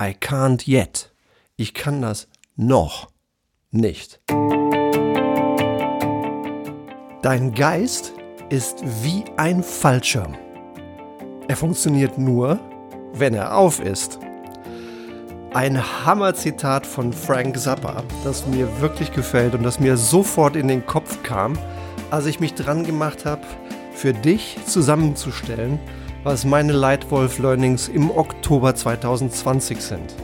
I can't yet. Ich kann das noch nicht. Dein Geist ist wie ein Fallschirm. Er funktioniert nur, wenn er auf ist. Ein Hammerzitat von Frank Zappa, das mir wirklich gefällt und das mir sofort in den Kopf kam, als ich mich dran gemacht habe, für dich zusammenzustellen, was meine Lightwolf Learnings im Oktober 2020 sind.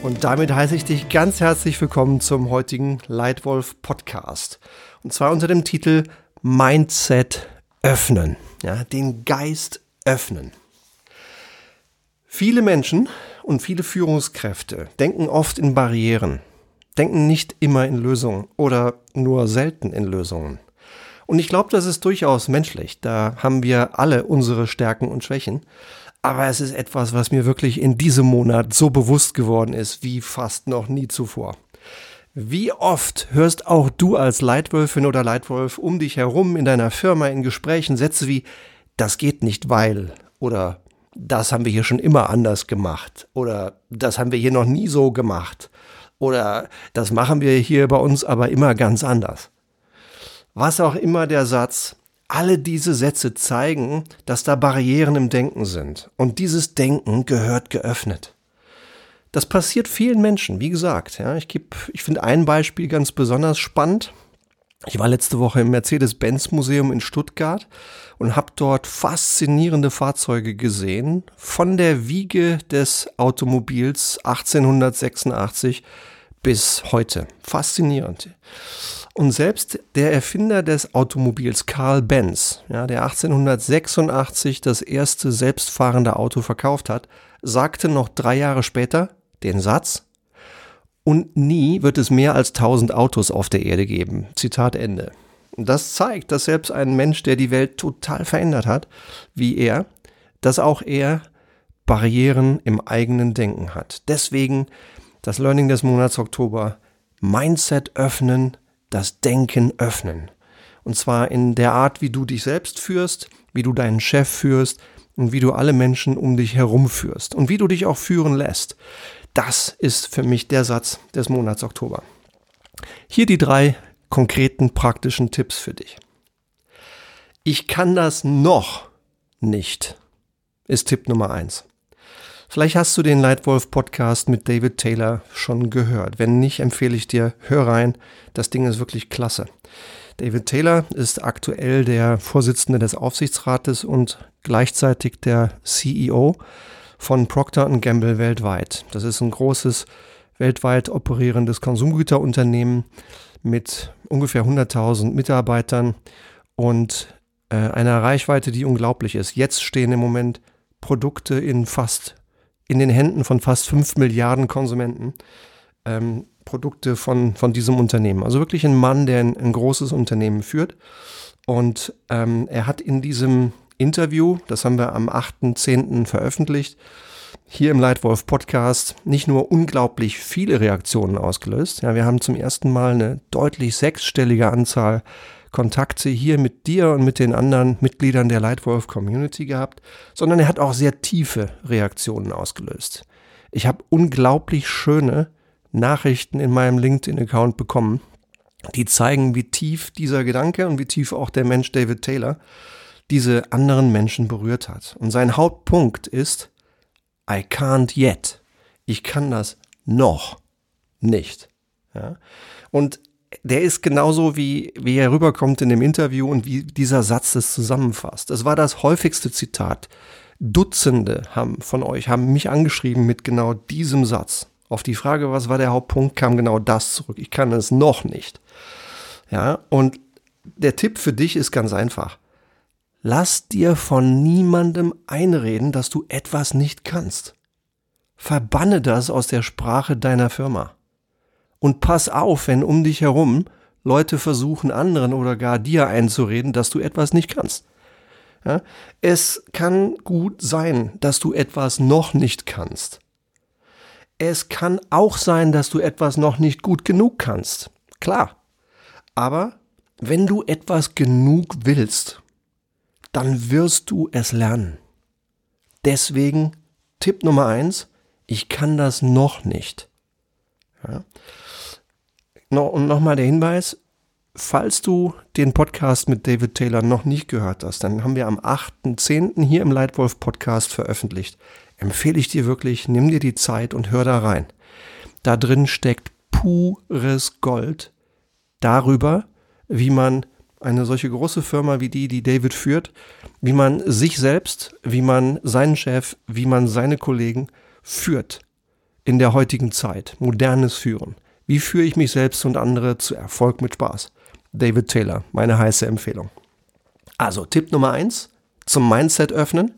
Und damit heiße ich dich ganz herzlich willkommen zum heutigen Lightwolf Podcast. Und zwar unter dem Titel Mindset öffnen. Ja, den Geist öffnen. Viele Menschen und viele Führungskräfte denken oft in Barrieren, denken nicht immer in Lösungen oder nur selten in Lösungen. Und ich glaube, das ist durchaus menschlich. Da haben wir alle unsere Stärken und Schwächen. Aber es ist etwas, was mir wirklich in diesem Monat so bewusst geworden ist wie fast noch nie zuvor. Wie oft hörst auch du als Leitwölfin oder Leitwolf um dich herum in deiner Firma in Gesprächen Sätze wie das geht nicht weil oder das haben wir hier schon immer anders gemacht oder das haben wir hier noch nie so gemacht oder das machen wir hier bei uns aber immer ganz anders. Was auch immer der Satz, alle diese Sätze zeigen, dass da Barrieren im Denken sind und dieses Denken gehört geöffnet. Das passiert vielen Menschen, wie gesagt. Ja, ich ich finde ein Beispiel ganz besonders spannend. Ich war letzte Woche im Mercedes-Benz-Museum in Stuttgart und habe dort faszinierende Fahrzeuge gesehen, von der Wiege des Automobils 1886 bis heute. Faszinierend. Und selbst der Erfinder des Automobils, Carl Benz, ja, der 1886 das erste selbstfahrende Auto verkauft hat, sagte noch drei Jahre später den Satz, und nie wird es mehr als tausend Autos auf der Erde geben. Zitat Ende. Das zeigt, dass selbst ein Mensch, der die Welt total verändert hat, wie er, dass auch er Barrieren im eigenen Denken hat. Deswegen das Learning des Monats Oktober. Mindset öffnen, das Denken öffnen. Und zwar in der Art, wie du dich selbst führst, wie du deinen Chef führst und wie du alle Menschen um dich herum führst und wie du dich auch führen lässt. Das ist für mich der Satz des Monats Oktober. Hier die drei konkreten praktischen Tipps für dich. Ich kann das noch nicht, ist Tipp Nummer eins. Vielleicht hast du den Lightwolf Podcast mit David Taylor schon gehört. Wenn nicht, empfehle ich dir, hör rein. Das Ding ist wirklich klasse. David Taylor ist aktuell der Vorsitzende des Aufsichtsrates und gleichzeitig der CEO von Procter Gamble weltweit. Das ist ein großes weltweit operierendes Konsumgüterunternehmen mit ungefähr 100.000 Mitarbeitern und äh, einer Reichweite, die unglaublich ist. Jetzt stehen im Moment Produkte in fast in den Händen von fast 5 Milliarden Konsumenten. Ähm, Produkte von, von diesem Unternehmen. Also wirklich ein Mann, der ein, ein großes Unternehmen führt. Und ähm, er hat in diesem Interview, das haben wir am 8.10. veröffentlicht, hier im Leitwolf Podcast nicht nur unglaublich viele Reaktionen ausgelöst. Ja, wir haben zum ersten Mal eine deutlich sechsstellige Anzahl Kontakte hier mit dir und mit den anderen Mitgliedern der Leitwolf Community gehabt, sondern er hat auch sehr tiefe Reaktionen ausgelöst. Ich habe unglaublich schöne Nachrichten in meinem LinkedIn-Account bekommen, die zeigen, wie tief dieser Gedanke und wie tief auch der Mensch David Taylor diese anderen Menschen berührt hat. Und sein Hauptpunkt ist, I can't yet. Ich kann das noch nicht. Ja? Und der ist genauso wie, wie er rüberkommt in dem Interview und wie dieser Satz das zusammenfasst. Es war das häufigste Zitat. Dutzende haben von euch haben mich angeschrieben mit genau diesem Satz. Auf die Frage, was war der Hauptpunkt, kam genau das zurück. Ich kann es noch nicht. Ja, und der Tipp für dich ist ganz einfach. Lass dir von niemandem einreden, dass du etwas nicht kannst. Verbanne das aus der Sprache deiner Firma. Und pass auf, wenn um dich herum Leute versuchen, anderen oder gar dir einzureden, dass du etwas nicht kannst. Ja? Es kann gut sein, dass du etwas noch nicht kannst. Es kann auch sein, dass du etwas noch nicht gut genug kannst. Klar. Aber wenn du etwas genug willst, dann wirst du es lernen. Deswegen Tipp Nummer eins, Ich kann das noch nicht. Ja. Und nochmal der Hinweis, falls du den Podcast mit David Taylor noch nicht gehört hast, dann haben wir am 8.10. hier im Leitwolf Podcast veröffentlicht. Empfehle ich dir wirklich, nimm dir die Zeit und hör da rein. Da drin steckt pures Gold darüber, wie man eine solche große Firma wie die, die David führt, wie man sich selbst, wie man seinen Chef, wie man seine Kollegen führt in der heutigen Zeit. Modernes Führen. Wie führe ich mich selbst und andere zu Erfolg mit Spaß? David Taylor, meine heiße Empfehlung. Also Tipp Nummer eins zum Mindset öffnen.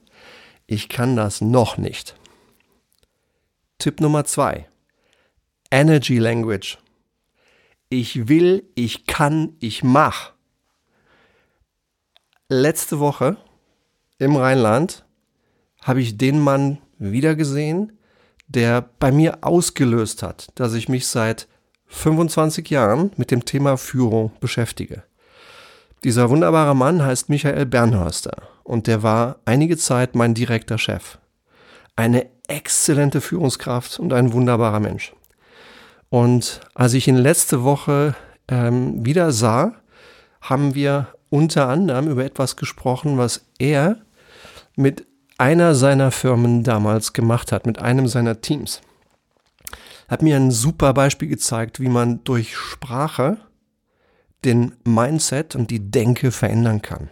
Ich kann das noch nicht. Tipp Nummer zwei. Energy Language. Ich will, ich kann, ich mach. Letzte Woche im Rheinland habe ich den Mann wiedergesehen, der bei mir ausgelöst hat, dass ich mich seit 25 Jahren mit dem Thema Führung beschäftige. Dieser wunderbare Mann heißt Michael Bernhörster und der war einige Zeit mein direkter Chef. Eine exzellente Führungskraft und ein wunderbarer Mensch. Und als ich ihn letzte Woche ähm, wieder sah, haben wir unter anderem über etwas gesprochen, was er mit einer seiner Firmen damals gemacht hat, mit einem seiner Teams. Hat mir ein super Beispiel gezeigt, wie man durch Sprache den Mindset und die Denke verändern kann.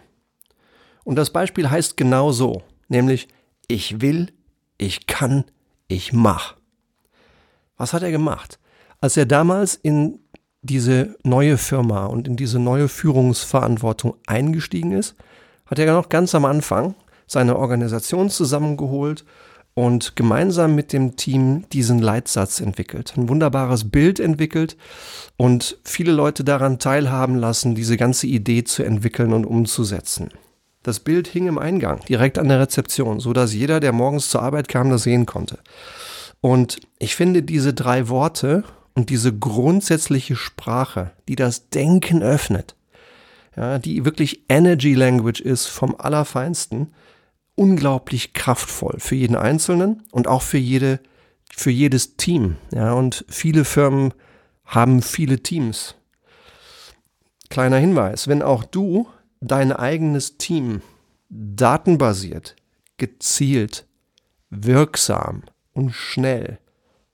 Und das Beispiel heißt genau so, nämlich ich will, ich kann, ich mach. Was hat er gemacht? Als er damals in diese neue Firma und in diese neue Führungsverantwortung eingestiegen ist, hat er noch ganz am Anfang seine Organisation zusammengeholt und gemeinsam mit dem Team diesen Leitsatz entwickelt. Ein wunderbares Bild entwickelt und viele Leute daran teilhaben lassen, diese ganze Idee zu entwickeln und umzusetzen. Das Bild hing im Eingang, direkt an der Rezeption, so dass jeder, der morgens zur Arbeit kam, das sehen konnte. Und ich finde diese drei Worte und diese grundsätzliche Sprache, die das Denken öffnet, ja, die wirklich Energy Language ist vom Allerfeinsten, unglaublich kraftvoll für jeden Einzelnen und auch für jede, für jedes Team. Ja, und viele Firmen haben viele Teams. Kleiner Hinweis, wenn auch du dein eigenes Team datenbasiert, gezielt, wirksam und schnell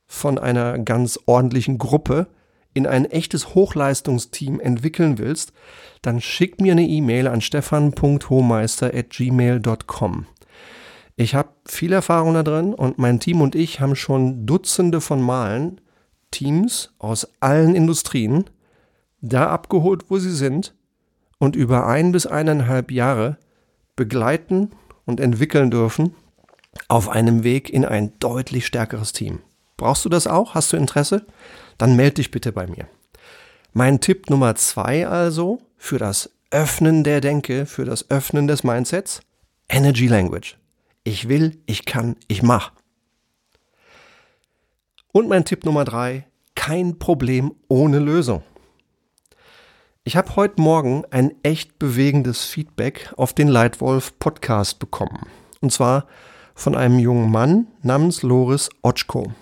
von einer ganz ordentlichen Gruppe in ein echtes Hochleistungsteam entwickeln willst, dann schick mir eine E-Mail an stefan.hohmeister.gmail.com. Ich habe viel Erfahrung da drin und mein Team und ich haben schon Dutzende von Malen Teams aus allen Industrien da abgeholt, wo sie sind und über ein bis eineinhalb Jahre begleiten und entwickeln dürfen auf einem Weg in ein deutlich stärkeres Team. Brauchst du das auch? Hast du Interesse? Dann melde dich bitte bei mir. Mein Tipp Nummer zwei also für das Öffnen der Denke, für das Öffnen des Mindsets, Energy Language. Ich will, ich kann, ich mach. Und mein Tipp Nummer drei, kein Problem ohne Lösung. Ich habe heute Morgen ein echt bewegendes Feedback auf den Leitwolf Podcast bekommen. Und zwar von einem jungen Mann namens Loris Otschko.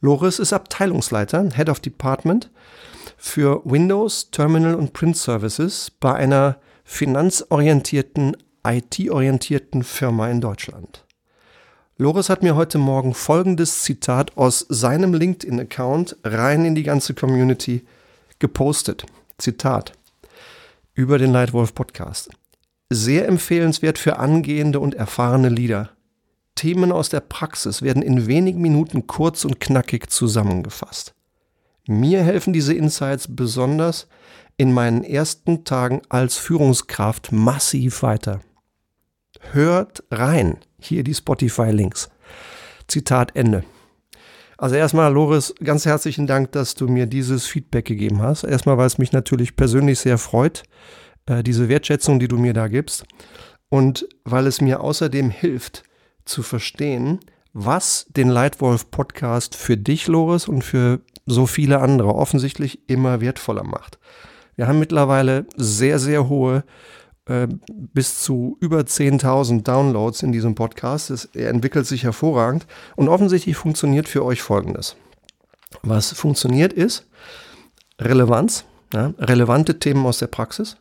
Loris ist Abteilungsleiter, Head of Department für Windows, Terminal und Print Services bei einer finanzorientierten, IT-orientierten Firma in Deutschland. Loris hat mir heute Morgen folgendes Zitat aus seinem LinkedIn-Account rein in die ganze Community gepostet. Zitat über den Leitwolf Podcast. Sehr empfehlenswert für angehende und erfahrene Leader. Themen aus der Praxis werden in wenigen Minuten kurz und knackig zusammengefasst. Mir helfen diese Insights besonders in meinen ersten Tagen als Führungskraft massiv weiter. Hört rein. Hier die Spotify-Links. Zitat Ende. Also erstmal, Loris, ganz herzlichen Dank, dass du mir dieses Feedback gegeben hast. Erstmal, weil es mich natürlich persönlich sehr freut, äh, diese Wertschätzung, die du mir da gibst. Und weil es mir außerdem hilft, zu verstehen, was den Leitwolf Podcast für dich, Loris, und für so viele andere offensichtlich immer wertvoller macht. Wir haben mittlerweile sehr, sehr hohe äh, bis zu über 10.000 Downloads in diesem Podcast. Es, er entwickelt sich hervorragend und offensichtlich funktioniert für euch Folgendes. Was funktioniert ist Relevanz, ja, relevante Themen aus der Praxis,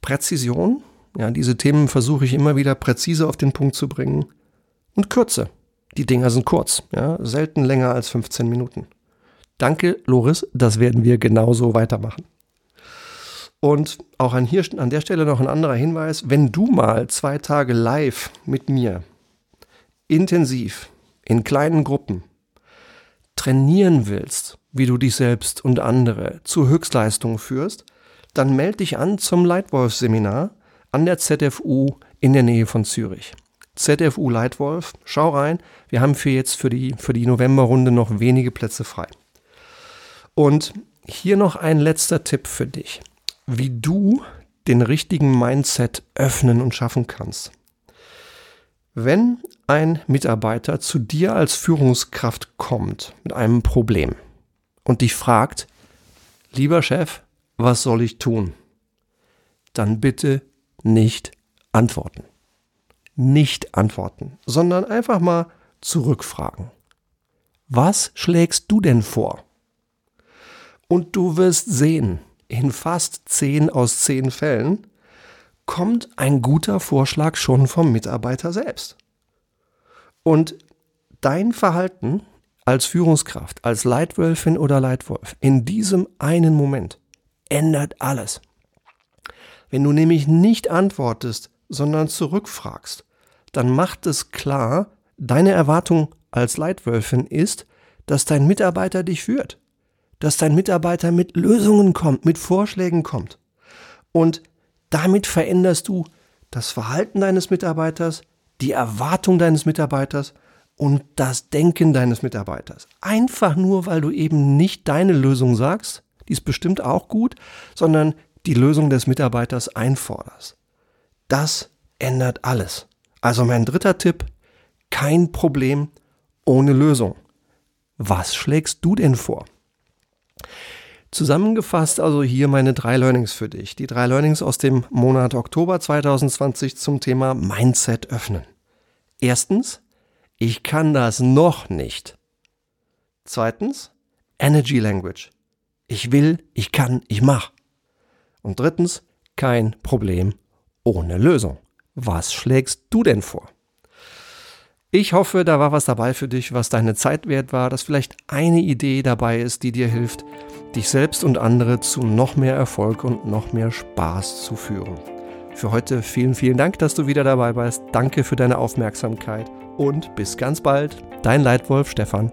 Präzision, ja, diese Themen versuche ich immer wieder präzise auf den Punkt zu bringen und Kürze. Die Dinger sind kurz, ja, selten länger als 15 Minuten. Danke, Loris, das werden wir genauso weitermachen. Und auch an, hier, an der Stelle noch ein anderer Hinweis, wenn du mal zwei Tage live mit mir intensiv in kleinen Gruppen trainieren willst, wie du dich selbst und andere zu Höchstleistungen führst, dann melde dich an zum Leitwolf-Seminar an der ZFU in der Nähe von Zürich. ZFU Leitwolf, schau rein, wir haben für jetzt für die, für die Novemberrunde noch wenige Plätze frei. Und hier noch ein letzter Tipp für dich, wie du den richtigen Mindset öffnen und schaffen kannst. Wenn ein Mitarbeiter zu dir als Führungskraft kommt mit einem Problem und dich fragt, lieber Chef, was soll ich tun? Dann bitte nicht antworten. Nicht antworten, sondern einfach mal zurückfragen. Was schlägst du denn vor? Und du wirst sehen, in fast zehn aus zehn Fällen kommt ein guter Vorschlag schon vom Mitarbeiter selbst. Und dein Verhalten als Führungskraft, als Leitwölfin oder Leitwolf in diesem einen Moment ändert alles. Wenn du nämlich nicht antwortest, sondern zurückfragst, dann macht es klar, deine Erwartung als Leitwölfin ist, dass dein Mitarbeiter dich führt, dass dein Mitarbeiter mit Lösungen kommt, mit Vorschlägen kommt. Und damit veränderst du das Verhalten deines Mitarbeiters, die Erwartung deines Mitarbeiters und das Denken deines Mitarbeiters. Einfach nur, weil du eben nicht deine Lösung sagst, die ist bestimmt auch gut, sondern die Lösung des Mitarbeiters einforderst. Das ändert alles. Also mein dritter Tipp, kein Problem ohne Lösung. Was schlägst du denn vor? Zusammengefasst also hier meine drei Learnings für dich. Die drei Learnings aus dem Monat Oktober 2020 zum Thema Mindset öffnen. Erstens, ich kann das noch nicht. Zweitens, Energy Language. Ich will, ich kann, ich mach. Und drittens, kein Problem ohne Lösung. Was schlägst du denn vor? Ich hoffe, da war was dabei für dich, was deine Zeit wert war, dass vielleicht eine Idee dabei ist, die dir hilft, dich selbst und andere zu noch mehr Erfolg und noch mehr Spaß zu führen. Für heute vielen, vielen Dank, dass du wieder dabei warst. Danke für deine Aufmerksamkeit und bis ganz bald. Dein Leitwolf Stefan.